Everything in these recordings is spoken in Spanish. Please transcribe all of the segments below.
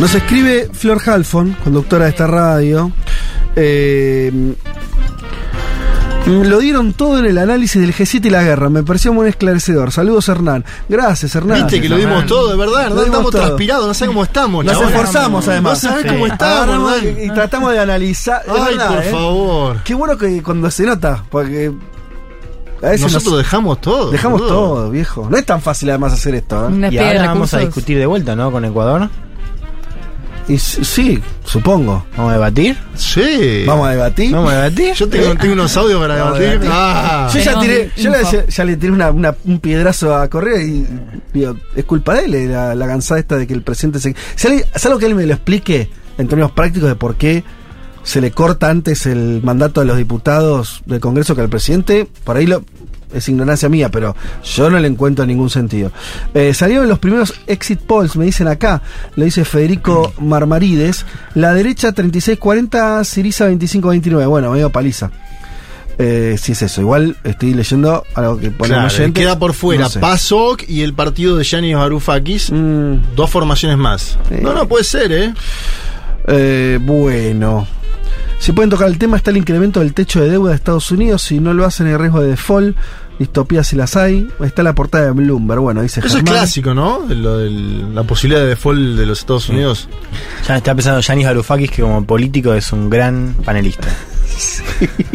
Nos escribe Flor Halfon, conductora de esta radio. Eh, lo dieron todo en el análisis del G7 y la guerra. Me pareció muy esclarecedor. Saludos, Hernán. Gracias, Hernán. Viste que lo dimos todo, de verdad. Dimos estamos todo. transpirados, no sé cómo estamos. Nos chabón. esforzamos, además. No sabés Sí. cómo estamos, Hernán. y, tratamos de analizar. Ay, verdad, por ¿eh? favor. Qué bueno que cuando se nota, porque a veces Nosotros nos- dejamos todo. dejamos todo, viejo. No es tan fácil además hacer esto. ¿eh? Y ahora vamos a discutir de vuelta, ¿no? Con Ecuador. Y sí, supongo. Vamos a debatir. Sí. Vamos a debatir. Vamos a debatir. Yo tengo, tengo unos audios para debatir. debatir. Ah. Yo ya tiré, yo ya le tiré una- una- un piedrazo a Correa y digo, es culpa de él eh, la, la cansada esta de que el presidente se. Si alguien- es algo que él me lo explique en términos prácticos de por qué se le corta antes el mandato a los diputados del Congreso que al presidente, por ahí lo, es ignorancia mía, pero yo no le encuentro ningún sentido. Eh, salieron los primeros exit polls, me dicen acá, lo dice Federico Marmarides, la derecha 36-40, Siriza 25-29, bueno, medio paliza. Eh, si es eso, igual estoy leyendo algo que pone Claro, oyente. queda por fuera No sé. PASOK y el partido de Yanis Varoufakis. Mm, Dos formaciones más. Sí. No, no puede ser, ¿eh? eh, bueno. Si pueden tocar el tema, está el incremento del techo de deuda de Estados Unidos. Si no lo hacen, hay riesgo de default. Distopías si las hay. Está la portada de Bloomberg. Bueno, dice Eso es Germán. clásico, ¿no? Lo del- la posibilidad de default de los Estados Unidos. Ya está pensando Yanis Varoufakis que como político es un gran panelista.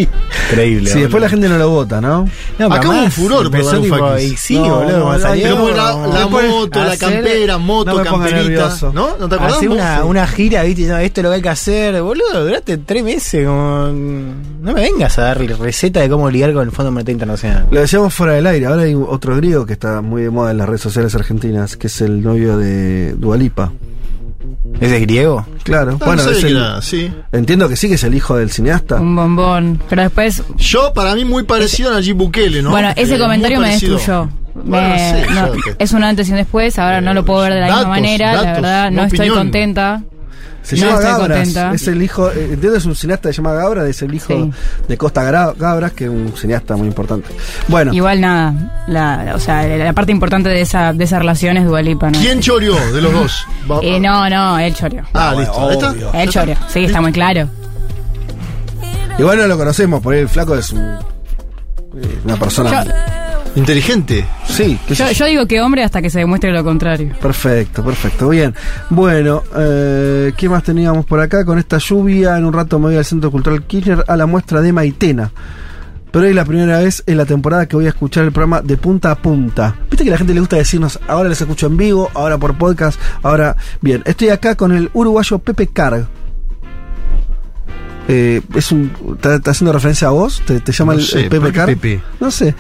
Increíble. Sí, después la gente no lo vota, ¿no? No, Acá hubo un furor por y sí, No, boludo, no, no, la, moto, la campera, moto, camperita. ¿No? ¿No te acordás? Hacer una, una gira, viste, no, esto es lo que hay que hacer, boludo, duraste tres meses, como, no me vengas a dar receta de cómo lidiar con el Fondo Monetario Internacional. Lo decíamos fuera del aire. Ahora hay otro griego que está muy de moda en las redes sociales argentinas, que es el novio de Dualipa. ¿Ese es griego? Claro, No, bueno, no es que el- era, sí. entiendo que sí, que es el hijo del cineasta. Un bombón. Pero después, Yo, para mí, muy parecido a Nayib Bukele, ¿no? bueno, ese Eh, comentario me destruyó. Bueno, Me- sí, no, yo qué- es un antes y un después, ahora no lo puedo ver de la Datos, misma manera, la verdad, no estoy contenta. Se No llama Gabras. contenta. Es el hijo, eh, entiendo, es un cineasta que se llama Gabras, es el hijo Sí. de Costa Gabras, que es un cineasta muy importante. Bueno, Igual nada, la, o sea, la, parte importante de esa, de esa relación es Dualipa, ¿no? ¿Quién choreó de los dos? Eh, no, no, él choreó. Ah, No, listo. Obvio. Él choreó, sí, está muy claro. igual no lo conocemos, por ahí el flaco es un- eh, una persona. Yo- Inteligente. sí, Yo, yo. digo que hombre hasta que se demuestre lo contrario. Perfecto, perfecto. Bien. Bueno, eh, ¿qué más teníamos por acá? Con esta lluvia, en un rato me voy al Centro Cultural Kirchner a la muestra de Maitena. Pero hoy es la primera vez en la temporada que voy a escuchar el programa de punta a punta. Viste que a la gente le gusta decirnos, ahora les escucho en vivo, ahora por podcast, ahora... Bien, estoy acá con el uruguayo Pepe Carg. Eh, es un, ¿está, haciendo referencia a vos? ¿Te, te llama No el, sé, el Pepe ¿por qué Carg? Pepe? No sé.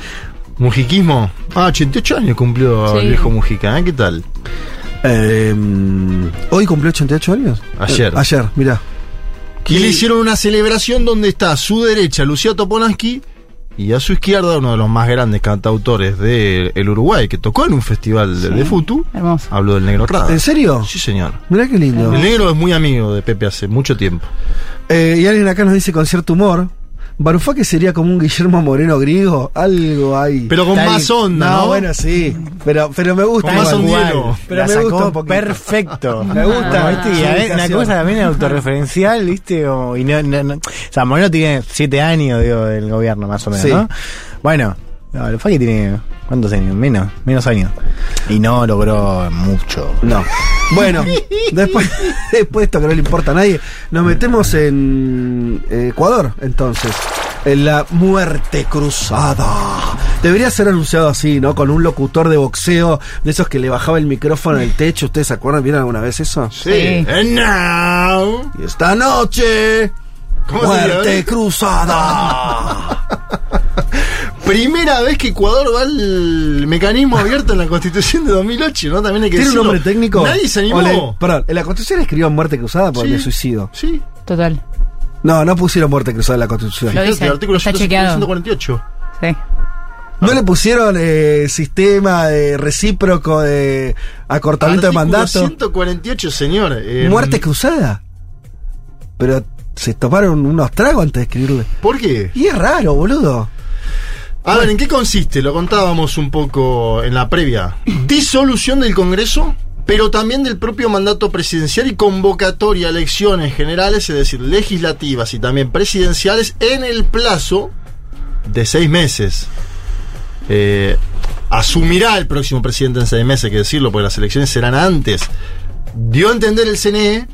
Mujiquismo. Ah, 88 años cumplió Sí. el viejo Mujica, ¿eh? ¿Qué tal? Eh, hoy cumplió 88 años. Ayer. Eh, ayer, mira. Y le hicieron una celebración donde está a su derecha Lucía Topolansky y a su izquierda uno de los más grandes cantautores del Uruguay que tocó en un festival de, Sí. de Futu. Hermoso. Hablo del Negro Rada. ¿En serio? Sí, señor. Mirá qué lindo. El Negro es muy amigo de Pepe hace mucho tiempo. Eh, y alguien acá nos dice con cierto humor. Barufaki sería como un Guillermo Moreno griego, algo ahí. Pero con Está más ahí. onda, ¿no? bueno, sí, pero, pero me gusta. Con más igual. ondiero. Pero La me sacó gusta un poquito. perfecto. Me gusta. ¿Viste? Y su a ver, una cosa también autorreferencial, ¿viste? Como- y no, no, no- O sea, Moreno tiene siete años, digo, del gobierno, más o menos, Sí. ¿no? Bueno, no, tiene. ¿Cuántos años? Menos, menos años. Y no logró mucho. No. Bueno, después, después de esto que no le importa a nadie, nos metemos en eh, Ecuador, entonces. En la muerte cruzada. Debería ser anunciado así, ¿no? Con un locutor de boxeo, de esos que le bajaba el micrófono al techo. ¿Ustedes se acuerdan? ¿Vieron alguna vez eso? Sí. Sí. And now. Y esta noche. ¿Cómo se muerte llama? cruzada. Primera vez que Ecuador va al mecanismo abierto en la constitución de 2008, ¿no? También hay que ¿Tiene un nombre técnico? Nadie se animó. Le- perdón, en la Constitución escribió muerte cruzada por Sí. el suicidio. Sí. Total. No, no pusieron muerte cruzada en la Constitución. Lo dice, el artículo está chequeado. 148. Sí. No le pusieron eh, sistema de recíproco de acortamiento de Artículo mandato. 148, señor. Eh, Muerte cruzada. Pero se tomaron unos tragos antes de escribirle. ¿Por qué? Y es raro, boludo. A ver, ¿en qué consiste? Lo contábamos un poco en la previa. Disolución del Congreso pero también del propio mandato presidencial y convocatoria a elecciones generales, es decir, legislativas y también presidenciales, en el plazo de seis meses. Eh, asumirá el próximo presidente en seis meses, hay que decirlo, porque las elecciones serán antes. Dio a entender el CNE,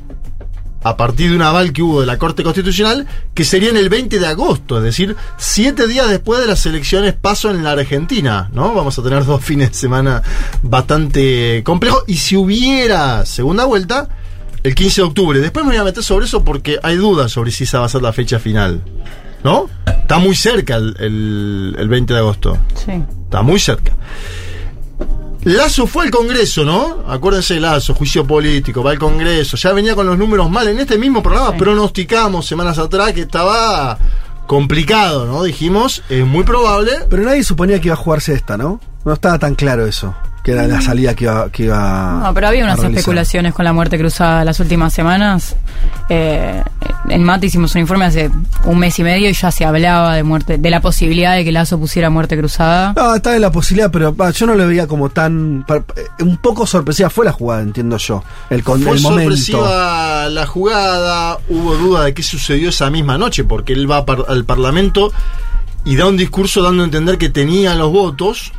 a partir de un aval que hubo de la Corte Constitucional, que sería en el 20 de agosto, es decir, siete días después de las elecciones paso en la Argentina, ¿no? Vamos a tener dos fines de semana bastante complejos. Y si hubiera segunda vuelta, el 15 de octubre. Después me voy a meter sobre eso porque hay dudas sobre si esa va a ser la fecha final. ¿No? Está muy cerca el, el- el 20 de agosto. Sí. Está muy cerca. Lazo fue al Congreso, ¿no? Acuérdense de Lazo, juicio político, va al Congreso. Ya venía con los números mal. En este mismo programa Sí. pronosticamos semanas atrás que estaba complicado, ¿no? Dijimos, es muy probable. Pero nadie suponía que iba a jugarse esta, ¿no? No estaba tan claro eso, que era la salida que iba, que iba No, pero había unas especulaciones con la muerte cruzada las últimas semanas. Eh, en Mate hicimos un informe hace un mes y medio y ya se hablaba de muerte, de la posibilidad de que Lazo pusiera muerte cruzada. No, estaba en la posibilidad, pero yo no lo veía como tan. eh, un poco sorpresiva fue la jugada, entiendo yo. El, con, Fue el momento. sorpresiva la jugada, hubo duda de qué sucedió esa misma noche, porque él va par- al Parlamento y da un discurso dando a entender que tenía los votos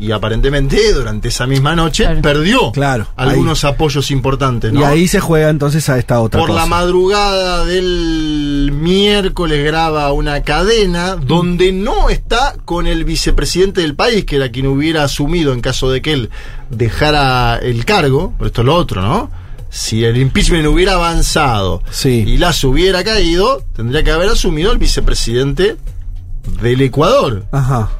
y aparentemente durante esa misma noche Claro. perdió Claro, algunos apoyos importantes. ¿no? Y ahí se juega entonces a esta otra Por cosa. la madrugada del miércoles graba una cadena donde no está con el vicepresidente del país, que era quien hubiera asumido en caso de que él dejara el cargo, pero esto es lo otro, ¿no? Si el impeachment hubiera avanzado Sí. y Lazo hubiera caído, tendría que haber asumido el vicepresidente del Ecuador. Ajá.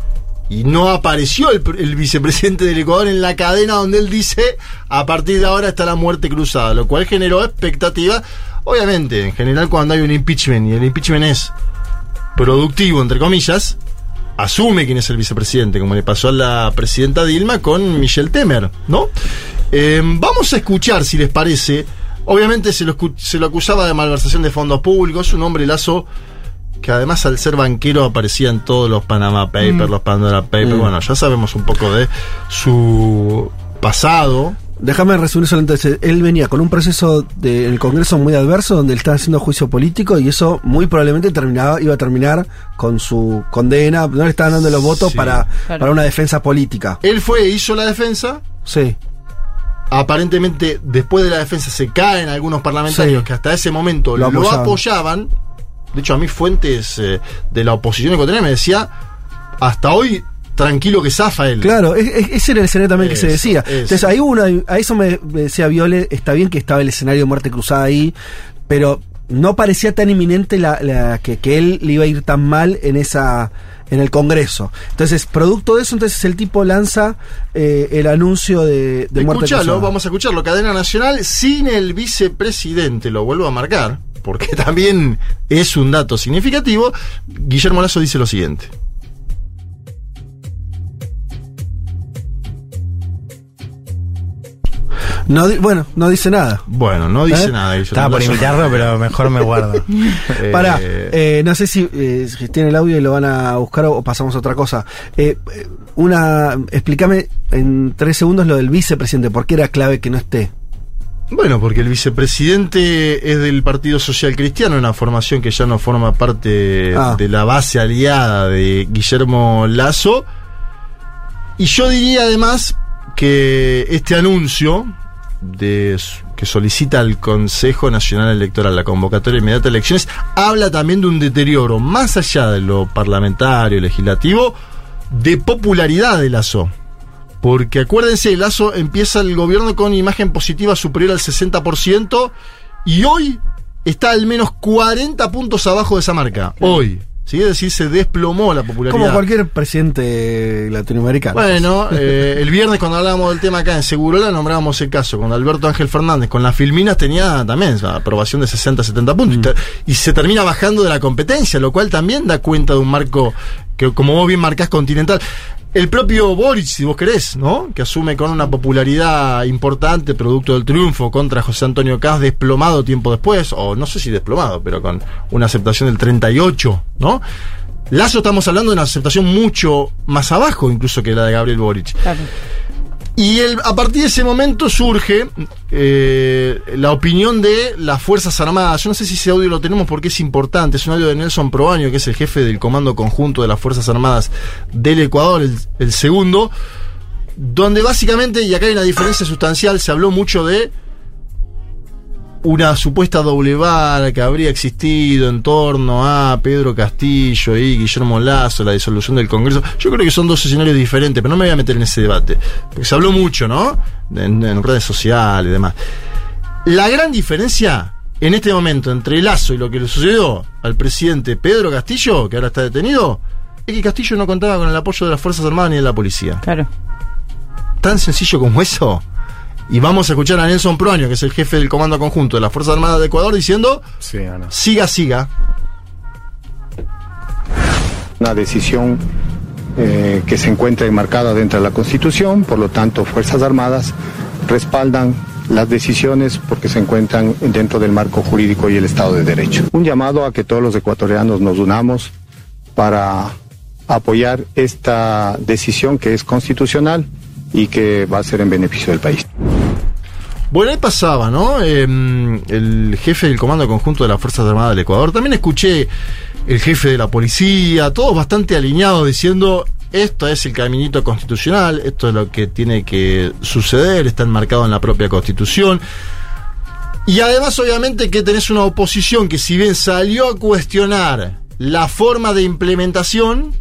Y no apareció el, el vicepresidente del Ecuador en la cadena donde él dice, a partir de ahora está la muerte cruzada, lo cual generó expectativa. Obviamente, en general cuando hay un impeachment y el impeachment es productivo, entre comillas, asume quién es el vicepresidente, como le pasó a la presidenta Dilma con Michelle Temer, ¿no? Eh, vamos a escuchar, si les parece. Obviamente se lo, se lo acusaba de malversación de fondos públicos, un hombre lazo que además al ser banquero aparecía en todos los Panama Papers, los Pandora Papers, Mm. bueno, ya sabemos un poco de su pasado. Déjame resumir solamente. ese. Él venía con un proceso de, en el Congreso muy adverso donde él estaba haciendo juicio político y eso muy probablemente terminaba, iba a terminar con su condena. No le estaban dando los votos Sí. para, Claro. para una defensa política. Él fue, hizo la defensa, Sí. aparentemente después de la defensa se caen algunos parlamentarios Sí. que hasta ese momento Lo lo, apoyaban. De hecho, a mí fuentes eh, de la oposición ecuatoriana me decía, hasta hoy tranquilo que zafa él. Claro, es- es- ese era el escenario también que se decía. eso. Entonces, ahí uno, a eso me, me decía Viole, está bien que estaba el escenario de muerte cruzada ahí, pero no parecía tan inminente la, la- que, que él le iba a ir tan mal en esa en el Congreso. Entonces, producto de eso, entonces el tipo lanza eh, el anuncio de, de muerte Escuchalo, cruzada. vamos a escucharlo. Cadena Nacional sin el vicepresidente, lo vuelvo a marcar, porque también es un dato significativo. Guillermo Lazo dice lo siguiente. No bueno, no dice nada. Bueno, no dice ¿Eh? nada. Estaba por imitarlo, pero mejor me guardo. Eh, Para, eh, no sé si, eh, si tiene el audio y lo van a buscar o, o pasamos a otra cosa. Una, explícame en tres segundos lo del vicepresidente, ¿por qué era clave que no esté? Bueno, porque el vicepresidente es del Partido Social Cristiano, una formación que ya no forma parte Ah. de la base aliada de Guillermo Lazo. Y yo diría además que este anuncio de, que solicita al Consejo Nacional Electoral la convocatoria inmediata de elecciones habla también de un deterioro más allá de lo parlamentario, legislativo, de popularidad de Lazo. Porque acuérdense, Lazo empieza el gobierno con imagen positiva superior al 60% y hoy está al menos 40 puntos abajo de esa marca. Hoy. ¿sí? Es decir, se desplomó la popularidad. Como cualquier presidente latinoamericano. Bueno, eh, el viernes cuando hablábamos del tema acá en Segurola nombrábamos el caso con Alberto Ángel Fernández, con las Filminas tenía también aprobación de 60-70 puntos y, ter- y se termina bajando de la competencia, lo cual también da cuenta de un marco que como vos bien marcás continental. El propio Boric, si vos querés, ¿no? Que asume con una popularidad importante, producto del triunfo contra José Antonio Caz, desplomado tiempo después, o no sé si desplomado, pero con una aceptación del 38, ¿no? Lazo estamos hablando de una aceptación mucho más abajo incluso que la de Gabriel Boric. Claro. Y el- a partir de ese momento surge eh, la opinión de las Fuerzas Armadas. Yo no sé si ese audio lo tenemos porque es importante. Es un audio de Nelson Proaño, que es el jefe del Comando Conjunto de las Fuerzas Armadas del Ecuador, el, el segundo, donde básicamente, y acá hay una diferencia sustancial, se habló mucho de una supuesta doble vara que habría existido en torno a Pedro Castillo y Guillermo Lazo, la disolución del Congreso. Yo creo que son dos escenarios diferentes, pero no me voy a meter en ese debate. Porque se habló mucho, ¿no? En, en redes sociales y demás. La gran diferencia en este momento entre Lazo y lo que le sucedió al presidente Pedro Castillo, que ahora está detenido, es que Castillo no contaba con el apoyo de las Fuerzas Armadas ni de la policía Claro. tan sencillo como eso. Y vamos a escuchar a Nelson Proaño, que es el jefe del Comando Conjunto de las Fuerzas Armadas de Ecuador, diciendo, Sí, o no. siga, siga. una decisión eh, que se encuentra enmarcada dentro de la Constitución, por lo tanto, Fuerzas Armadas respaldan las decisiones porque se encuentran dentro del marco jurídico y el Estado de Derecho. Un llamado a que todos los ecuatorianos nos unamos para apoyar esta decisión que es constitucional y que va a ser en beneficio del país. Bueno, ahí pasaba, ¿no? Eh, el jefe del Comando Conjunto de las Fuerzas Armadas del Ecuador. También escuché el jefe de la policía, todos bastante alineados diciendo, esto es el caminito constitucional, esto es lo que tiene que suceder, está enmarcado en la propia Constitución. Y además, obviamente, que tenés una oposición que si bien salió a cuestionar la forma de implementación,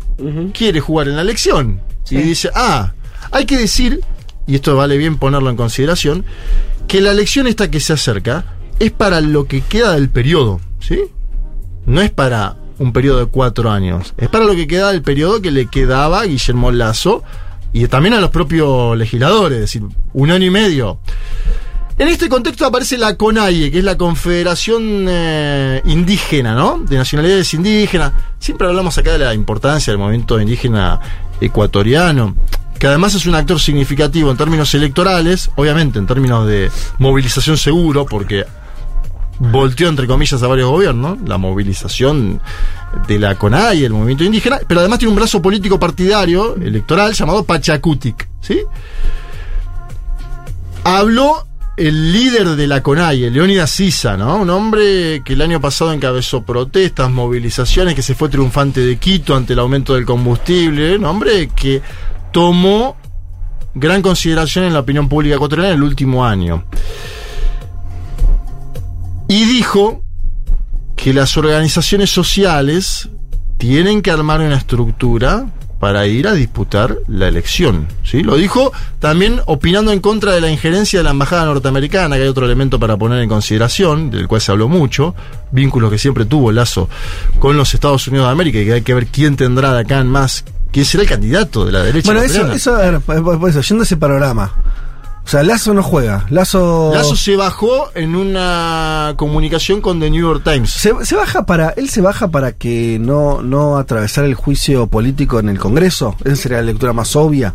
quiere jugar en la elección. Y dice, ah, hay que decir, y esto vale bien ponerlo en consideración, que la elección esta que se acerca es para lo que queda del periodo, ¿sí? No es para un periodo de cuatro años, es para lo que queda del periodo que le quedaba a Guillermo Lazo y también a los propios legisladores, es decir, un año y medio. En este contexto aparece la CONAIE, que es la Confederación eh, Indígena, ¿no? De Nacionalidades Indígenas. Siempre hablamos acá de la importancia del movimiento indígena ecuatoriano, que además es un actor significativo en términos electorales, obviamente en términos de movilización seguro, porque volteó entre comillas a varios gobiernos, la movilización de la CONAIE, el movimiento indígena, pero además tiene un brazo político partidario electoral llamado Pachacutic, ¿sí? Habló el líder de la CONAIE, Leónidas Sisa, ¿no? Un hombre que el año pasado encabezó protestas, movilizaciones, que se fue triunfante de Quito ante el aumento del combustible, un hombre que tomó gran consideración en la opinión pública ecuatoriana en el último año. Y dijo que las organizaciones sociales tienen que armar una estructura para ir a disputar la elección. ¿sí? Lo dijo también opinando en contra de la injerencia de la embajada norteamericana, que hay otro elemento para poner en consideración, del cual se habló mucho, vínculos que siempre tuvo Lazo con los Estados Unidos de América, y que hay que ver quién tendrá de acá en más, quién será el candidato de la derecha. Bueno, eso, eso, a ver, por- eso, yendo a ese panorama. O sea, Lazo no juega. Lazo. Lazo se bajó en una comunicación con The New York Times. Se, se baja para. Él se baja para que no, no atravesar el juicio político en el Congreso. Esa sería la lectura más obvia.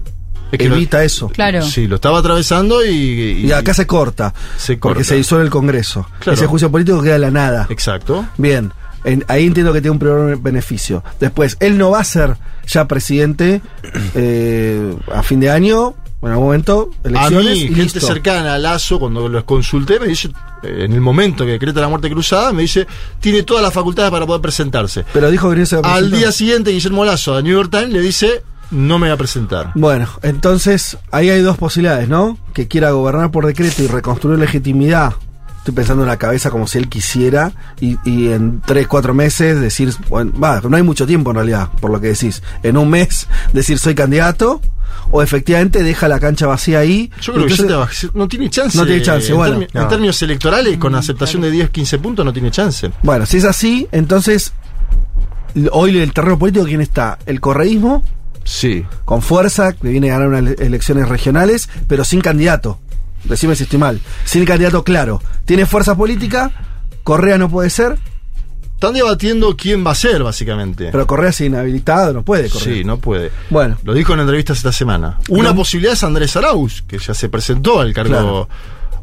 Es que lo- Evita eso. Claro. Sí, lo estaba atravesando y. Y acá se corta. Se Porque corta. se disuelve el Congreso. Claro. Ese juicio político queda de la nada. Exacto. Bien. En- ahí entiendo que tiene un primer beneficio. Después, él no va a ser ya presidente eh, a fin de año. En algún momento, A elecciones mí, y gente listo. cercana a Lazo, cuando los consulté, me dice, eh, en el momento que decreta la muerte cruzada, me dice, tiene todas las facultades para poder presentarse. Pero dijo que no se va a Al día siguiente, Guillermo Lazo, a New York Times, le dice, no me va a presentar. Bueno, entonces ahí hay dos posibilidades, ¿no? Que quiera gobernar por decreto y reconstruir legitimidad. Estoy pensando en la cabeza como si él quisiera y, y en tres, cuatro meses decir, bueno, va, no hay mucho tiempo en realidad, por lo que decís. En un mes decir soy candidato o efectivamente deja la cancha vacía ahí. Yo creo Entonces, que ya te va- no tiene chance. No tiene chance, en, bueno. termi- en No. términos electorales, con aceptación de 10, 15 puntos, no tiene chance. Bueno, si es así, entonces hoy el terreno político, ¿quién está? El correísmo, Sí. con fuerza, que viene a ganar unas ele- elecciones regionales, pero sin candidato. Decime si estoy mal. Sin candidato claro. Tiene fuerza política, Correa no puede ser, Están debatiendo quién va a ser, básicamente. pero Correa es inhabilitado, no puede Correa. Sí, no puede. Bueno, Lo dijo en entrevistas esta semana. Una No. posibilidad es Andrés Arauz, que ya se presentó al cargo. Claro.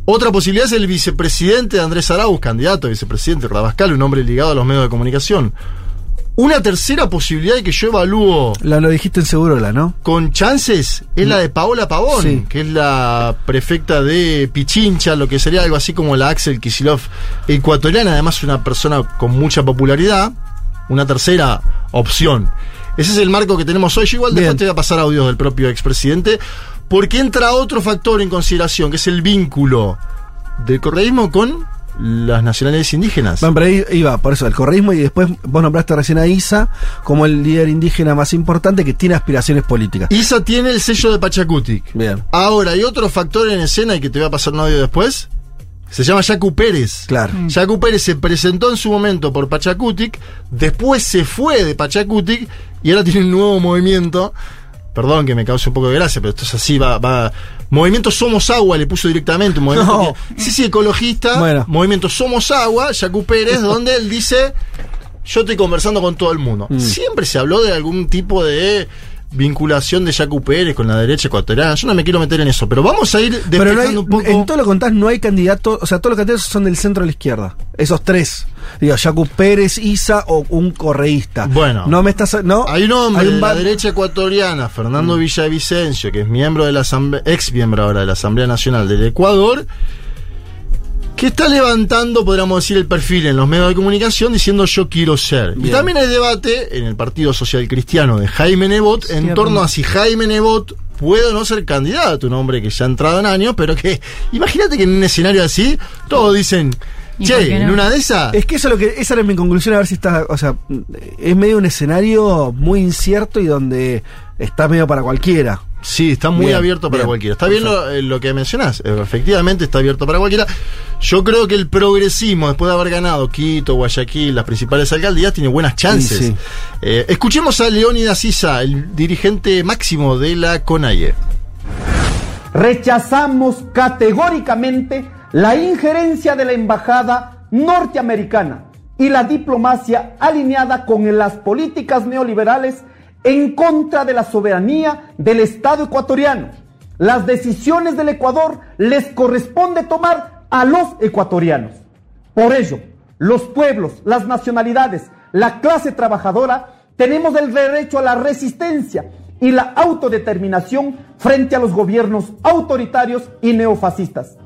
Otra posibilidad es el vicepresidente de Andrés Arauz, candidato a vicepresidente, Rabascal, un hombre ligado a los medios de comunicación. Una tercera posibilidad que yo evalúo Lo, lo dijiste en Segurola, ¿no? con chances es la de Paola Pavón, Sí. que es la prefecta de Pichincha, lo que sería algo así como la Axel Kisilov ecuatoriana, además una persona con mucha popularidad. Una tercera opción. Ese es el marco que tenemos hoy. Yo igual Bien. después te voy a pasar audios del propio expresidente, porque entra otro factor en consideración, que es el vínculo del correísmo con las nacionalidades indígenas. Bueno, pero ahí iba, por eso, el correísmo y después vos nombraste recién a Isa como el líder indígena más importante que tiene aspiraciones políticas. Isa tiene el sello de Pachacutic. Bien. Ahora, hay otro factor en escena y que te voy a pasar un audio después. Se llama Yacu Pérez. Claro. Mm. Yacu Pérez se presentó en su momento por Pachacutic, después se fue de Pachacutic y ahora tiene un nuevo movimiento. Perdón que me cause un poco de gracia, pero esto es así, va, va. Movimiento Somos Agua le puso directamente un movimiento. No. que- sí, sí, ecologista. Bueno. Movimiento Somos Agua, Yacu Pérez, donde él dice yo estoy conversando con todo el mundo. Mm. Siempre se habló de algún tipo de vinculación de Yacu Pérez con la derecha ecuatoriana. Yo no me quiero meter en eso, pero vamos a ir Pero despejando no hay, un poco. en todo lo que contás no hay candidatos, o sea, todos los candidatos son del centro de la izquierda. Esos tres. Digo, Jacu Pérez, Isa o un correísta. Bueno. No me estás. No, Hay un hombre Hay un de la derecha ecuatoriana, Fernando Mm. Villavicencio, que es miembro de la asamblea, ex miembro ahora de la Asamblea Nacional del Ecuador, que está levantando, podríamos decir, el perfil en los medios de comunicación diciendo yo quiero ser. Y también hay debate en el Partido Social Cristiano de Jaime Nebot en torno a si Jaime Nebot puede o no ser candidato, un hombre que ya ha entrado en años, pero que imagínate que en un escenario así todos dicen, ¿Y por che, no? en una de esas... Es que eso es lo que. Esa era mi conclusión, a ver si está. O sea, es medio un escenario muy incierto y donde está medio para cualquiera. Sí, está muy Bien, abierto para bien. cualquiera. Está bien lo, eh, lo que mencionás. Efectivamente está abierto para cualquiera. Yo creo que el progresismo, después de haber ganado Quito, Guayaquil, las principales alcaldías, tiene buenas chances. Sí, sí. Eh, escuchemos a Leónidas Sisa, el dirigente máximo de la CONAIE. Rechazamos categóricamente la injerencia de la embajada norteamericana y la diplomacia alineada con las políticas neoliberales en contra de la soberanía del Estado ecuatoriano. Las decisiones del Ecuador les corresponde tomar a los ecuatorianos. Por ello, los pueblos, las nacionalidades, la clase trabajadora, tenemos el derecho a la resistencia y la autodeterminación frente a los gobiernos autoritarios y neofascistas.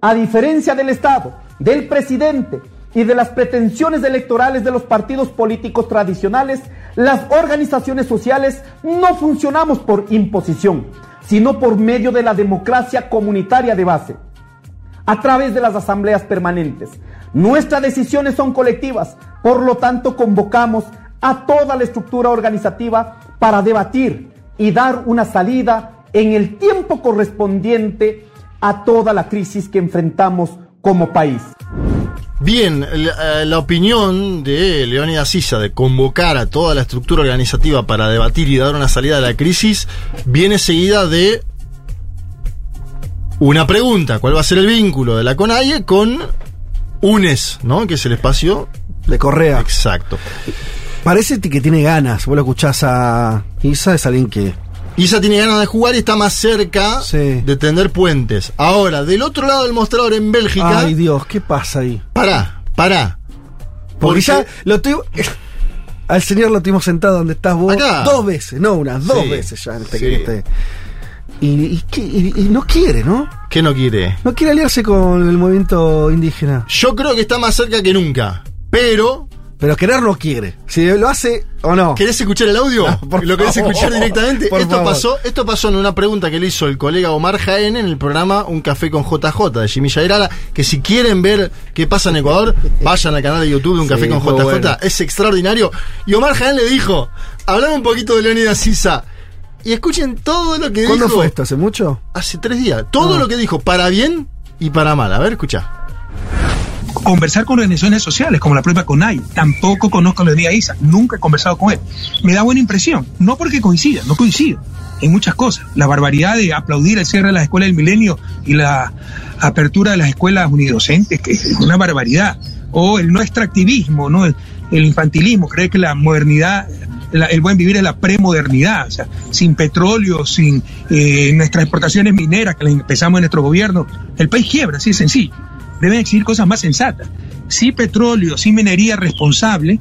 A diferencia del Estado, del presidente y de las pretensiones electorales de los partidos políticos tradicionales, las organizaciones sociales no funcionamos por imposición, sino por medio de la democracia comunitaria de base a través de las asambleas permanentes. Nuestras decisiones son colectivas, por lo tanto convocamos a toda la estructura organizativa para debatir y dar una salida en el tiempo correspondiente a toda la crisis que enfrentamos como país. Bien, la, eh, la opinión de Leónidas Sisa de convocar a toda la estructura organizativa para debatir y dar una salida a la crisis viene seguida de una pregunta, ¿cuál va a ser el vínculo de la CONAIE con UNES, ¿no? Que es el espacio De Correa. exacto. Parece que tiene ganas. Vos lo escuchás a Isa, es alguien que. Isa tiene ganas de jugar y está más cerca Sí. de tender puentes. Ahora, del otro lado del mostrador en Bélgica, Ay, Dios, ¿qué pasa ahí? pará, pará. Porque ya lo tuvimos. Al señor lo tuvimos sentado donde estás vos Acá. dos veces, no una, dos Sí, veces ya en este, sí. en este- Y, y y- y no quiere, ¿no? ¿Qué no quiere? No quiere aliarse con el movimiento indígena. Yo creo que está más cerca que nunca. Pero, Pero querer no quiere. Si lo hace o no. ¿querés escuchar el audio? No, por ¿Lo querés favor. escuchar directamente? Por esto favor. pasó, esto pasó en una pregunta que le hizo el colega Omar Jaén en el programa Un Café con JJ de Jimmy Yairala, que si quieren ver qué pasa en Ecuador, vayan al canal de YouTube de Un Sí, Café con JJ, bueno. es extraordinario. Y Omar Jaén le dijo, hablame un poquito de Leonidas Sisa. Y escuchen todo lo que ¿Cuándo dijo. fue esto? ¿Hace mucho? Hace tres días. Todo Ah. lo que dijo, para bien y para mal. A ver, escucha. Conversar con organizaciones sociales como la propia CONAI. Tampoco conozco a Leonidas Isa, nunca he conversado con él. Me da buena impresión, no porque coincida, no coincido en muchas cosas. La barbaridad de aplaudir el cierre de las escuelas del milenio y la apertura de las escuelas unidocentes, que es una barbaridad. O el no extractivismo, ¿no? El, infantilismo, creer que la modernidad, el buen vivir es la premodernidad, o sea, sin petróleo, sin eh, nuestras exportaciones mineras que empezamos en nuestro gobierno, el país quiebra, así de sencillo deben exigir cosas más sensatas. Sí petróleo, sí minería responsable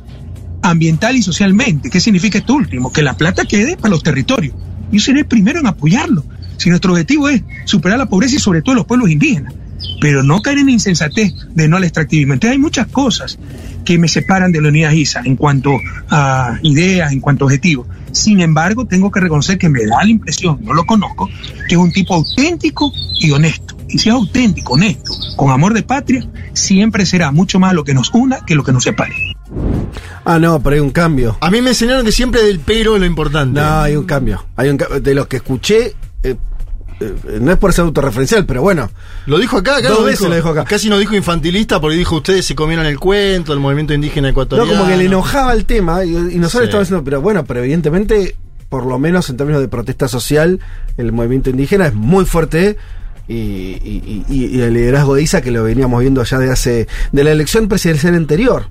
ambiental y socialmente. ¿Qué significa esto último? Que la plata quede para los territorios. Yo seré el primero en apoyarlo. Si nuestro objetivo es superar la pobreza y sobre todo los pueblos indígenas, pero no caer en la insensatez de no al extractivismo. Entonces hay muchas cosas que me separan de la unidad ISA en cuanto a ideas, en cuanto a objetivos. Sin embargo, tengo que reconocer que me da la impresión, no lo conozco, que es un tipo auténtico y honesto. Y si es auténtico, honesto, con amor de patria, siempre será mucho más lo que nos una que lo que nos separe. Ah, no, pero hay un cambio. A mí me enseñaron que siempre del pero es lo importante. No, hay un cambio. Hay un de los que escuché, eh, eh, no es por ser autorreferencial, pero bueno. Lo dijo acá, acá Dos lo veces lo dijo acá. Casi no dijo infantilista porque dijo ustedes se comieron el cuento, el movimiento indígena No, ecuatoriano. como que le enojaba el tema y, y nosotros Sí. estábamos diciendo, pero bueno, pero evidentemente, por lo menos en términos de protesta social, el movimiento indígena es muy fuerte. Y, y- y- el liderazgo de ISA que lo veníamos viendo ya de hace de la elección presidencial anterior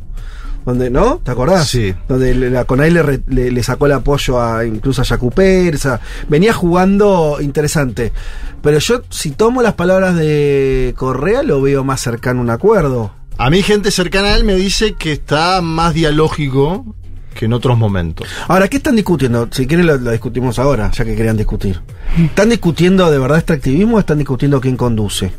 donde no te acordás Sí. donde la CONAI le, re- le- le sacó el apoyo a incluso a Yacu Pérez, a- venía jugando interesante. Pero yo si tomo las palabras de Correa lo veo más cercano a un acuerdo. A mí gente cercana a él me dice que está más dialógico que en otros momentos. Ahora, ¿qué están discutiendo? Si quieren lo, discutimos ahora, ya que querían discutir. ¿Están discutiendo de verdad extractivismo o están discutiendo quién conduce?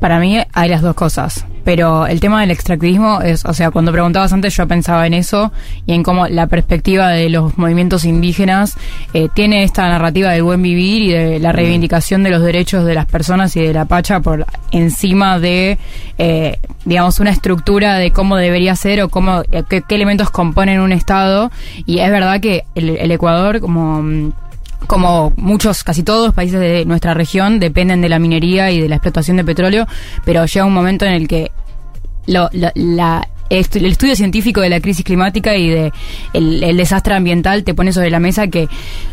Para mí hay las dos cosas, pero el tema del extractivismo es, o sea, cuando preguntabas antes yo pensaba en eso y en cómo la perspectiva de los movimientos indígenas eh, tiene esta narrativa del buen vivir y de la reivindicación de los derechos de las personas y de la pacha por encima de, eh, digamos, una estructura de cómo debería ser o cómo, eh, qué, qué elementos componen un Estado. Y es verdad que el, el Ecuador, como... como muchos, casi todos países de nuestra región dependen de la minería y de la explotación de petróleo, pero llega un momento en el que lo- la, el estudio científico de la crisis climática y de el, desastre ambiental te pone sobre la mesa que,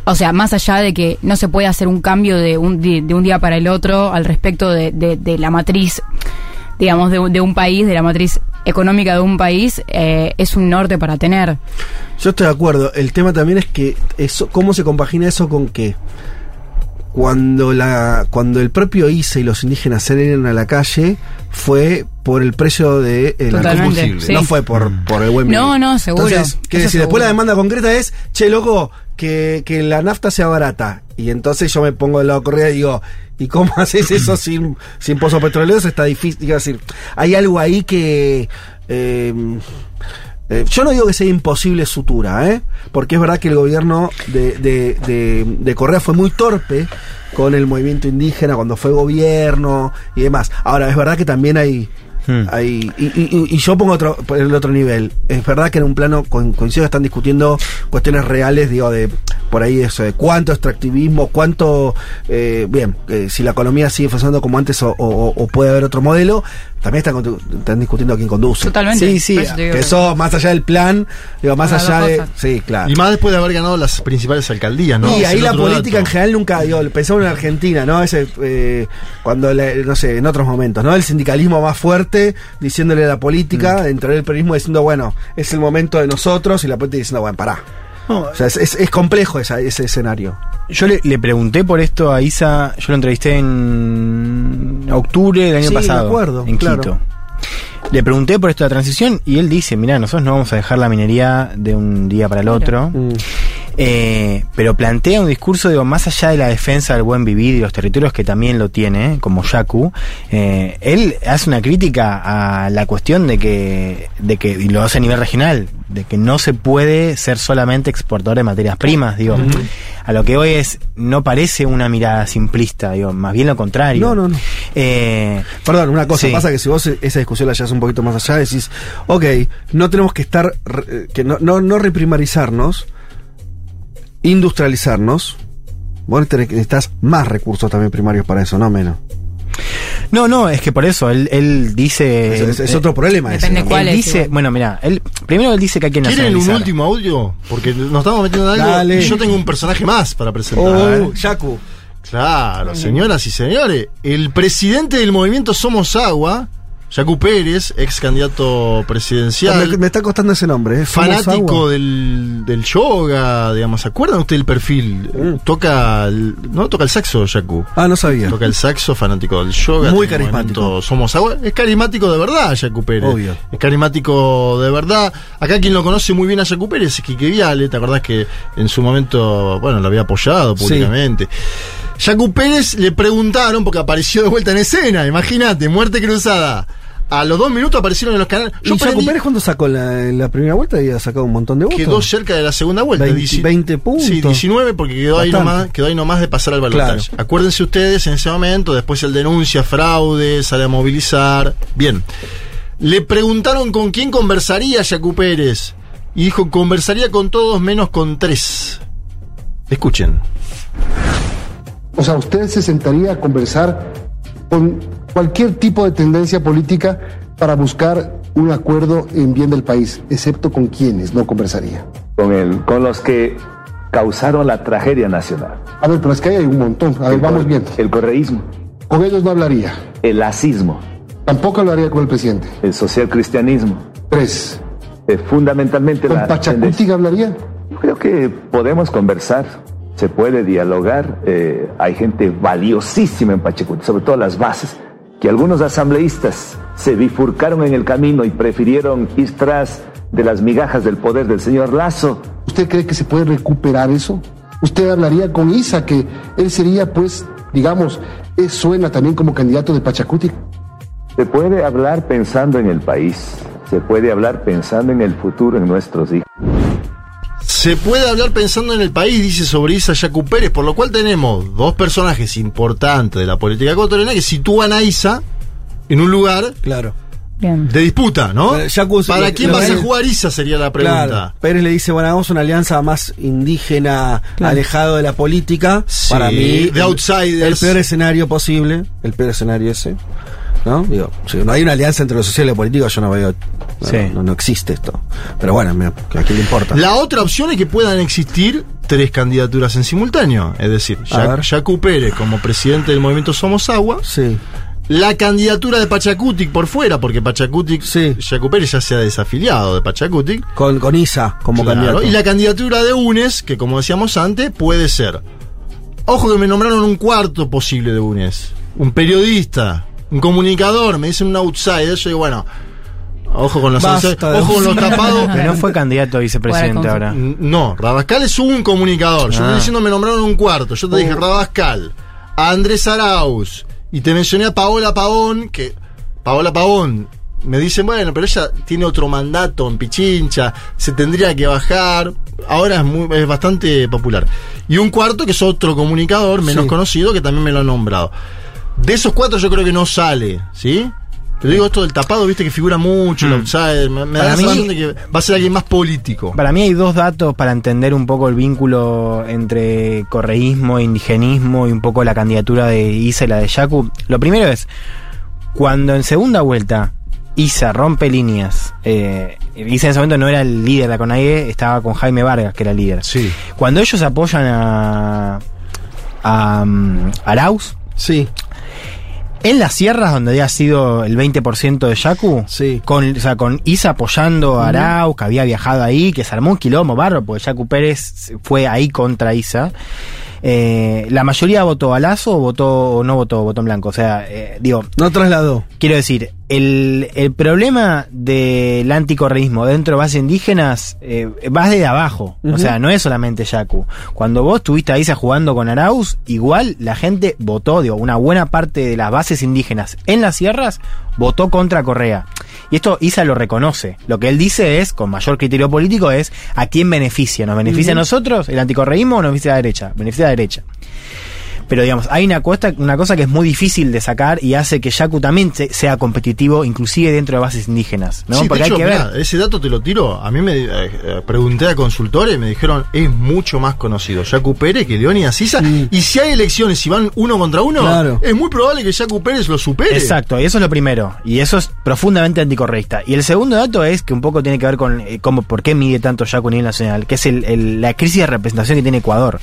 o sea, más allá de que no se puede hacer un cambio de un, de un día para el otro al respecto de- de la matriz, digamos, de, de un país, de la matriz económica de un país, eh, es un norte para tener. Yo estoy de acuerdo. El tema también es que eso, cómo se compagina eso con que cuando la cuando el propio ISA y los indígenas salieron a la calle fue por el precio de el Totalmente, combustible, sí. no fue por, por el buen No, no, seguro. Entonces, ¿qué decir? Después la demanda concreta es, che, loco, que, que la nafta sea barata. Y entonces yo me pongo del lado correa y digo, ¿y cómo haces eso sin, sin pozos petroleros? Está difícil. Quiero decir, hay algo ahí que... eh, eh, yo no digo que sea imposible sutura, ¿eh? porque es verdad que el gobierno de, de, de- de Correa fue muy torpe con el movimiento indígena cuando fue gobierno y demás. Ahora, es verdad que también hay... Hmm. hay y, y- y- y yo pongo otro, el otro nivel. Es verdad que en un plano coincido están discutiendo cuestiones reales, digo, de por ahí eso, de cuánto extractivismo, cuánto, eh, bien, eh, si la economía sigue funcionando como antes o, o- o puede haber otro modelo, también están, están discutiendo quién conduce. Totalmente. Sí, sí, eso que eso más allá del plan, digo, más allá de... cosas. Sí, claro. Y más después de haber ganado las principales alcaldías, ¿no? y Es ahí la política en general nunca, digo, pensamos en Argentina, ¿no? Ese, eh, cuando, la- no sé, en otros momentos, ¿no? El sindicalismo más fuerte diciéndole a la política, dentro del periodismo diciendo, bueno, es el momento de nosotros, y la política diciendo, bueno, pará. No, O sea, es, es- es complejo esa- ese escenario. Yo le, le pregunté por esto a Isa, yo lo entrevisté en octubre del año Sí, pasado, acuerdo, en claro. Quito. Le pregunté por esto de la transición y él dice, mira, nosotros no vamos a dejar la minería de un día para el otro, Mm. Eh, pero plantea un discurso, digo, más allá de la defensa del buen vivir y los territorios que también lo tiene, como Yaku, eh, él hace una crítica a la cuestión de que, de que, y lo hace a nivel regional, de que no se puede ser solamente exportador de materias primas, digo. A lo que hoy es, no parece una mirada simplista, digo, más bien lo contrario. No, no, no. Eh, Perdón, una cosa, Sí. pasa que si vos esa discusión la llevas un poquito más allá, decís, ok, no tenemos que estar, re- que no, no, no reprimarizarnos, industrializarnos. Vos tenés- necesitas más recursos también primarios para eso, no menos. no, no, es que por eso él, él dice. Es, es- es eh, otro problema ese. depende ¿no? cuál él es, dice, igual. bueno, mira, él primero él dice que hay que ¿Quieren un último audio? Porque nos estamos metiendo en algo. Dale. Y yo tengo un personaje más para presentar. Oh, Yaku. Claro, señoras y señores, el presidente del movimiento Somos Agua, Yacu Pérez, ex candidato presidencial. Me, me está costando ese nombre. ¿eh? Fanático del, del yoga, digamos, ¿se acuerdan ustedes del perfil? Mm. Toca el, no toca el saxo, Yacu. Ah, no sabía. Toca el saxo, fanático del yoga. Muy carismático. Somos agua. Es carismático de verdad, Yacu Pérez. Obvio. Es carismático de verdad. Acá quien lo conoce muy bien a Yacu Pérez es Quique Viale. ¿Te acordás que en su momento, bueno, lo había apoyado Sí. públicamente? Yacu Pérez le preguntaron, porque apareció de vuelta en escena, imagínate, muerte cruzada. A los dos minutos aparecieron en los canales. ¿Y Jaco prendí- Pérez cuando sacó la, la primera vuelta? Había sacado un montón de votos. Quedó cerca de la segunda vuelta. 20 dieci- 20 puntos. Sí, 19 porque quedó ahí, nomás, quedó ahí nomás de pasar al balotaje. Claro. Acuérdense ustedes en ese momento, después él denuncia fraude, sale a movilizar. Bien. Le preguntaron con quién conversaría Yacu Pérez. Y dijo, conversaría con todos menos con tres. Escuchen. O sea, usted se sentaría a conversar con cualquier tipo de tendencia política para buscar un acuerdo en bien del país, excepto con quienes no conversaría. con, el, con los que causaron la tragedia nacional. A ver, pero es que hay un montón. A ver, El vamos viendo. El correísmo, Con ellos no hablaría. el lacismo, Tampoco hablaría con el presidente. el socialcristianismo, Tres. eh, fundamentalmente ¿Con la Pachacuti hablaría? Yo creo que podemos conversar, se puede dialogar. eh, hay gente valiosísima en Pachacuti, sobre todo las bases, que algunos asambleístas se bifurcaron en el camino y prefirieron ir tras de las migajas del poder del señor Lazo. ¿Usted cree que se puede recuperar eso? ¿Usted hablaría con Isa, que él sería, pues, digamos, suena también como candidato de Pachacuti? Se puede hablar pensando en el país, se puede hablar pensando en el futuro, en nuestros hijos. Se puede hablar pensando en el país, dice sobre Isa Yacu Pérez, por lo cual tenemos dos personajes importantes de la política ecuatoriana que sitúan a Isa en un lugar Claro. Bien. de disputa, ¿no? Pero Yacu- ¿Para lo- quién vas a jugar Isa? Sería la pregunta. Claro. Pérez le dice, bueno, hagamos una alianza más indígena, Claro. alejado de la política. Sí, Para mí, de el- outsiders. El peor escenario posible, el peor escenario ese. ¿No? Digo, si no hay una alianza entre lo social y lo político, yo no veo. No, Sí. no, no existe esto. Pero bueno, ¿a quién le importa? La otra opción es que puedan existir tres candidaturas en simultáneo. Es decir. Yacu Pérez como presidente del movimiento Somos Agua. Sí. La candidatura de Pachacutic por fuera, porque Pachacutic, Sí. Pérez ya se ha desafiliado de Pachacutic. Con, con Isa como Claro, candidato. Y la candidatura de UNES, que como decíamos antes, puede ser. Ojo que me nombraron un cuarto posible de UNES. Un periodista, un comunicador, me dicen un outsider. Yo digo, bueno, ojo con los Basta ojo con los tapados. Pero no fue candidato a vicepresidente ahora. No, Rabascal es un comunicador. Yo te Ah. estoy diciendo me nombraron un cuarto. Yo te dije Rabascal, a Andrés Arauz y te mencioné a Paola Pavón, que Paola Pavón me dicen, bueno, pero ella tiene otro mandato en Pichincha, se tendría que bajar. Ahora es, muy, es bastante popular. Y un cuarto que es otro comunicador menos Sí. conocido que también me lo han nombrado. De esos cuatro yo creo que no sale, ¿sí? Te digo esto del tapado, viste que figura mucho, el outsider. Me, me da la mí- sensación de que va a ser alguien más político. Para mí hay dos datos para entender un poco el vínculo entre correísmo, indigenismo y un poco la candidatura de Isa y la de Yacu. Lo primero es, cuando en segunda vuelta Isa rompe líneas, eh, Isa en ese momento no era el líder de la CONAIE, estaba con Jaime Vargas, que era el líder. Sí. Cuando ellos apoyan a, a um, Arauz, Sí, en las sierras donde había sido el 20% de Yacu, Sí. con, o sea, con Isa apoyando a Arau, que había viajado ahí, que se armó un quilombo barro, porque Yacu Pérez fue ahí contra Isa. Eh, la mayoría votó a Lazo o votó o no votó, votó en blanco. O sea, eh, digo, no trasladó. quiero decir, el, el problema del anticorreísmo dentro de bases indígenas eh, va desde abajo. O sea, no es solamente Yacu. Cuando vos estuviste ahí jugando con Arauz, igual la gente votó, digo, una buena parte de las bases indígenas en las sierras votó contra Correa. Y esto Isa lo reconoce. Lo que él dice es, con mayor criterio político, es a quién beneficia. ¿Nos beneficia a nosotros el anticorreísmo o nos beneficia a la derecha? Beneficia a la derecha. Pero digamos, hay una cosa, una cosa que es muy difícil de sacar y hace que Yacu también se- sea competitivo, inclusive dentro de bases indígenas, ¿no? Sí, de Porque hecho, hay que ver. mirá, ese dato te lo tiro. A mí me eh, eh, pregunté a consultores y me dijeron es mucho más conocido Yacu Pérez que Leónidas Sisa. Sí. Y si hay elecciones y van uno contra uno, Claro. es muy probable que Yacu Pérez lo supere. Exacto, y eso es lo primero. Y eso es profundamente anticorreísta. Y el segundo dato es que un poco tiene que ver con eh, cómo, por qué mide tanto Yacu a nivel nacional, que es el- el- la crisis de representación que tiene Ecuador.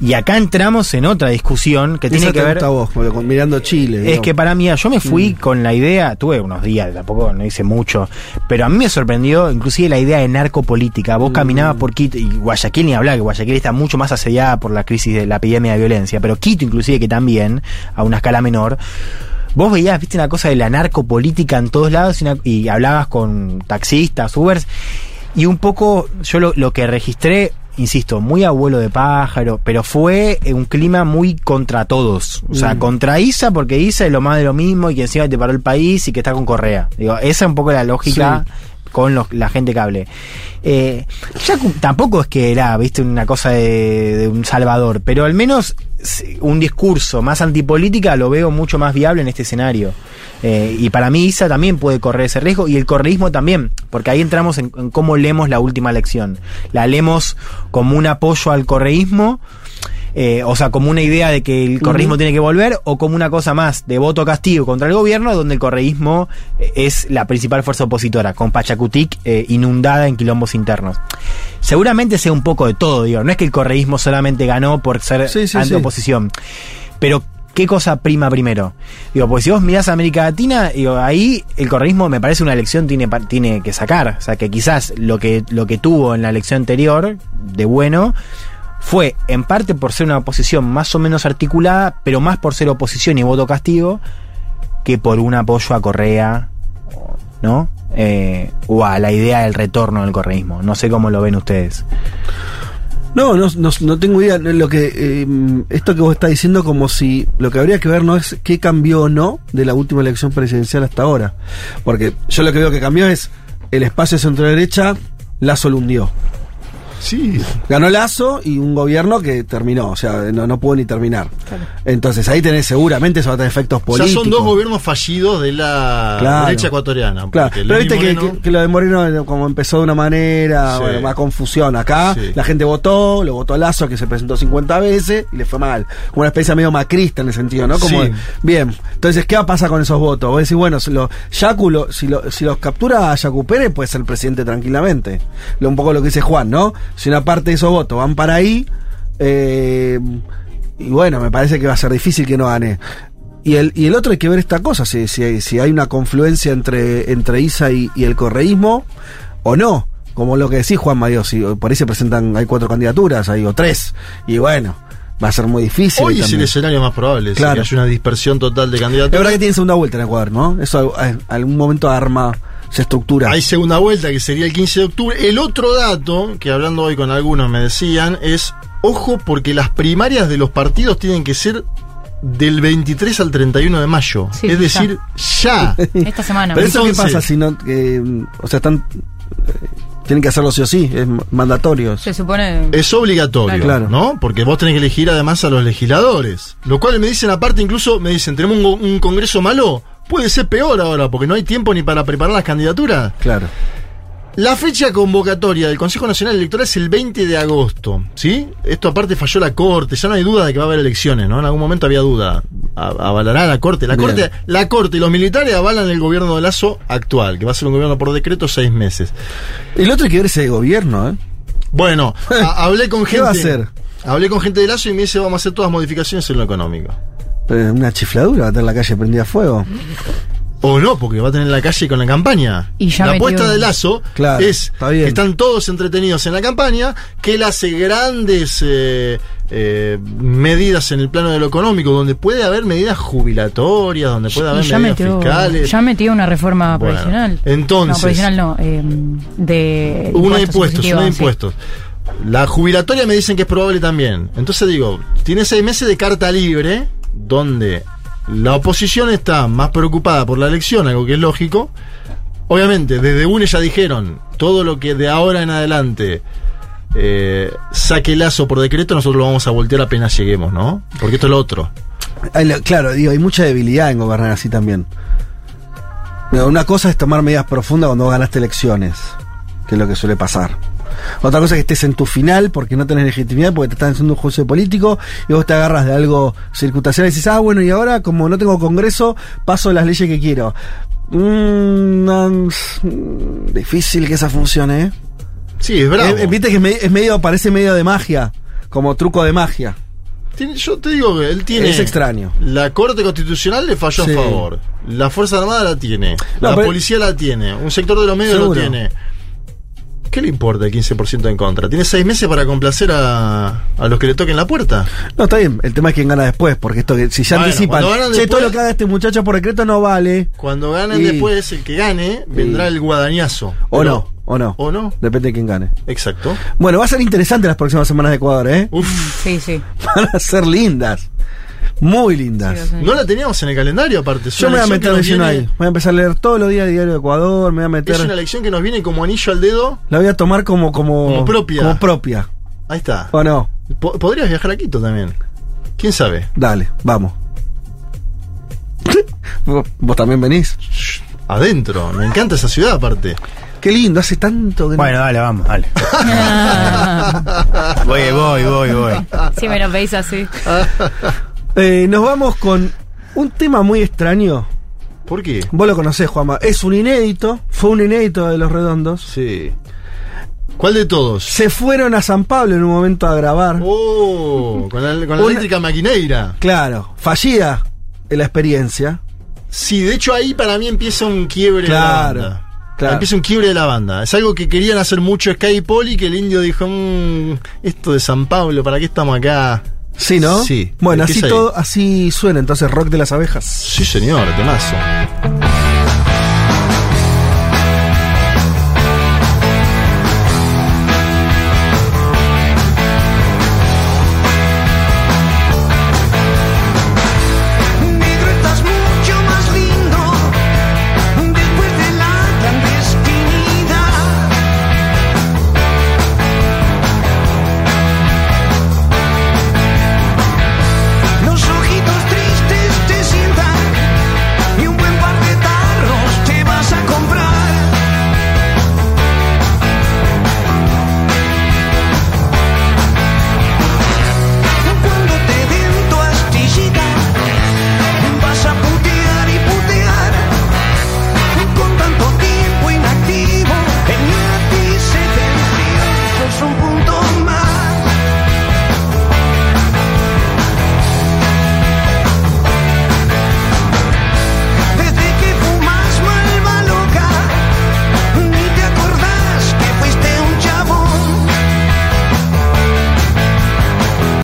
Y acá entramos en otra discusión que tiene que ver. vos, con- mirando Chile. Es digamos. que para mí, yo me fui Mm. con la idea, tuve unos días, tampoco no hice mucho, pero a mí me sorprendió inclusive la idea de narcopolítica. Mm. Vos caminabas por Quito, y Guayaquil ni hablar, que Guayaquil está mucho más asediada por la crisis de la epidemia de violencia, pero Quito inclusive que también, a una escala menor, vos veías, viste una cosa de la narcopolítica en todos lados y, una- y hablabas con taxistas, Ubers, y un poco yo lo, lo que registré, insisto, muy abuelo de pájaro, pero fue un clima muy contra todos. O sea, Mm. contra Isa, porque Isa es lo más de lo mismo y que encima te paró el país y que está con Correa. Digo, esa es un poco la lógica. Con los- la gente que hable. Eh, ya tampoco es que era, viste, una cosa de, un salvador, pero al menos un discurso más antipolítica lo veo mucho más viable en este escenario. Eh, y para mí Isa también puede correr ese riesgo y el correísmo también, porque ahí entramos en, en cómo leemos la última elección. La leemos como un apoyo al correísmo, eh, o sea, como una idea de que el correísmo tiene que volver, o como una cosa más de voto castigo contra el gobierno, donde el correísmo eh, es la principal fuerza opositora, con Pachacutic eh, inundada en quilombos internos. Seguramente sea un poco de todo, digo, no es que el correísmo solamente ganó por ser Sí, sí, antioposición, pero ¿qué cosa prima primero? Digo, pues si vos mirás a América Latina, digo, ahí el correísmo me parece una elección tiene, tiene que sacar. O sea, que quizás lo que, lo que tuvo en la elección anterior, de bueno, fue en parte por ser una oposición más o menos articulada, pero más por ser oposición y voto castigo, que por un apoyo a Correa, ¿no? Eh, o a la idea del retorno del correísmo. No sé cómo lo ven ustedes. No, no, no, tengo idea. Lo que eh, esto que vos estás diciendo como si lo que habría que ver no es qué cambió o no de la última elección presidencial hasta ahora, porque yo lo que veo que cambió es el espacio centro derecha, Lazo lo hundió. Sí. Ganó Lazo y un gobierno que terminó, o sea, no, no pudo ni terminar. Entonces ahí tenés seguramente eso va a tener efectos Ya políticos. son dos gobiernos fallidos de la Claro. derecha ecuatoriana. Claro, pero viste que, Moreno- que- que lo de Moreno como empezó de una manera, Sí. bueno, más confusión. Acá Sí. la gente votó, lo votó a Lazo, que se presentó 50 veces y le fue mal. Como una especie medio macrista en ese sentido, ¿no? Como, Sí. bien, entonces, ¿qué va a pasar con esos votos? Vos decís, bueno, si, lo, Yacu lo- si, lo- si los captura a Yacu Pérez, puede ser presidente tranquilamente. Lo, un poco lo que dice Juan, ¿no? Si una parte de esos votos van para ahí, eh, y bueno, me parece que va a ser difícil que no gane. Y el, y el otro hay que ver esta cosa, si, si, hay, si hay una confluencia entre, entre ISA y, y el correísmo o no. Como lo que decís, Juan Mayo, si por ahí se presentan, hay cuatro candidaturas, hay o tres. Y bueno, va a ser muy difícil. Hoy es el escenario más probable. es Claro. Que haya una dispersión total de Es candidatos. verdad que tiene segunda vuelta en Ecuador, ¿no? Eso a- algún momento arma, se estructura. Hay segunda vuelta que sería el 15 de octubre. El otro dato, que hablando hoy con algunos me decían, es, ojo, porque las primarias de los partidos tienen que ser del 23 al 31 de mayo. Sí, es decir, ya. Esta semana. Pero eso qué pasa si no, que, mm, o sea, están, eh, tienen que hacerlo sí o sí, es mandatorio. Se supone. Es obligatorio, Claro. ¿no? Porque vos tenés que elegir además a los legisladores. Lo cual me dicen aparte, incluso me dicen, tenemos un congreso malo. Puede ser peor ahora, porque no hay tiempo ni para preparar las candidaturas. Claro. La fecha convocatoria del Consejo Nacional Electoral es el 20 de agosto, ¿sí? Esto aparte falló la Corte, ya no hay duda de que va a haber elecciones, ¿no? En algún momento había duda. A- ¿Avalará la Corte? La Bien. Corte, la Corte y los militares avalan el gobierno de Lazo actual, que va a ser un gobierno por decreto seis meses. El otro hay que ver ese gobierno, ¿eh? Bueno, hablé con gente... ¿Qué va a hacer? Hablé con gente de Lazo y me dice vamos a hacer todas modificaciones en lo económico. Una chifladura, va a tener la calle prendida a fuego. O no, porque va a tener la calle con la campaña. Y ya la apuesta de Lazo Claro, es está que están todos entretenidos en la campaña, que él hace grandes eh, eh, medidas en el plano de lo económico, donde puede haber medidas jubilatorias, donde puede haber ya medidas metió, fiscales. ya metió una reforma Bueno, provisional. entonces- No, provisional no. eh, de. Una de impuestos, una de sí. impuestos. La jubilatoria me dicen que es probable también. Entonces digo, tiene seis meses de carta libre, donde la oposición está más preocupada por la elección, algo que es lógico. Obviamente, desde UNE ya dijeron, todo lo que de ahora en adelante eh, saque lazo por decreto, nosotros lo vamos a voltear apenas lleguemos, ¿no? Porque esto es lo otro. Claro, hay mucha debilidad en gobernar así también. Una cosa es tomar medidas profundas cuando ganaste elecciones, que es lo que suele pasar. Otra cosa es que estés en tu final porque no tenés legitimidad, porque te están haciendo un juicio político y vos te agarras de algo circunstancial y dices, ah, bueno, y ahora como no tengo congreso, paso las leyes que quiero. Mm, mm, difícil que esa funcione, ¿eh? Sí, es bravo. Eh, eh, Viste que es, me- es medio, parece medio de magia, como truco de magia. Yo te digo que él tiene. Es extraño. La Corte Constitucional le falló Sí. a favor. La Fuerza Armada la tiene. No, la policía la tiene. Un sector de los medios Seguro. lo tiene. ¿Qué le importa el 15% en contra? Tiene seis meses para complacer a, a los que le toquen la puerta. No, está bien. El tema es quién gana después, porque esto que si ya Bueno, anticipan, che, todo después- lo que haga este muchacho por decreto no vale. Cuando ganen Y- después, el que gane, vendrá el guadañazo. O Pero- no, o no. ¿O no? Depende de quién gane. Exacto. Bueno, va a ser interesante las próximas semanas de Ecuador, ¿eh? Uf. Sí, sí. Van a ser lindas. Muy lindas. Sí. No la teníamos en el calendario, aparte. Yo me voy a meter lleno viene- ahí. Voy a empezar a leer todos los días Diario de Ecuador. Me voy a meter. Es una elección que nos viene como anillo al dedo. La voy a tomar como, como, Como propia. Como propia. Ahí está. ¿O no? Po- Podrías viajar a Quito también. ¿Quién sabe? Dale, vamos. ¿Vos, vos también venís? Shh, Adentro. Me encanta esa ciudad, aparte. Qué lindo, hace tanto que no- Bueno, dale, vamos, dale. voy, voy, voy, voy. Si me lo veis así. Eh, nos vamos con un tema muy extraño. ¿Por qué? Vos lo conocés, Juanma. Es un inédito. Fue un inédito de los redondos. Sí. ¿Cuál de todos? Se fueron a San Pablo en un momento a grabar. Oh, con la, con la Una- eléctrica maquineira. Claro, fallida en la experiencia. Sí, de hecho ahí para mí empieza un quiebre Claro, de la banda. claro. Empieza un quiebre de la banda. Es algo que querían hacer mucho Sky y Poli, que el indio dijo, "Mm, esto de San Pablo, ¿para qué estamos acá? Sí, ¿no? Sí. Bueno, así todo, así suena entonces Rock de las Abejas. Sí, señor, temazo.